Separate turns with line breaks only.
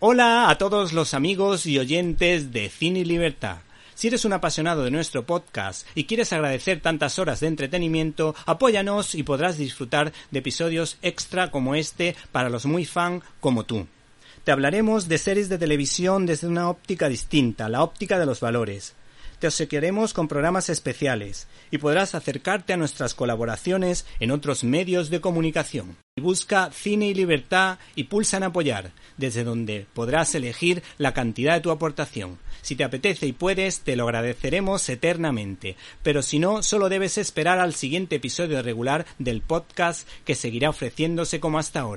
Hola a todos los amigos y oyentes de Cine y Libertad. Si eres un apasionado de nuestro podcast y quieres agradecer tantas horas de entretenimiento, apóyanos y podrás disfrutar de episodios extra como este para los muy fan como tú. Te hablaremos de series de televisión desde una óptica distinta, la óptica de los valores. Te obsequiaremos con programas especiales y podrás acercarte a nuestras colaboraciones en otros medios de comunicación. Busca Cine y Libertad y pulsa en apoyar, desde donde podrás elegir la cantidad de tu aportación. Si te apetece y puedes, te lo agradeceremos eternamente, pero si no, solo debes esperar al siguiente episodio regular del podcast que seguirá ofreciéndose como hasta ahora.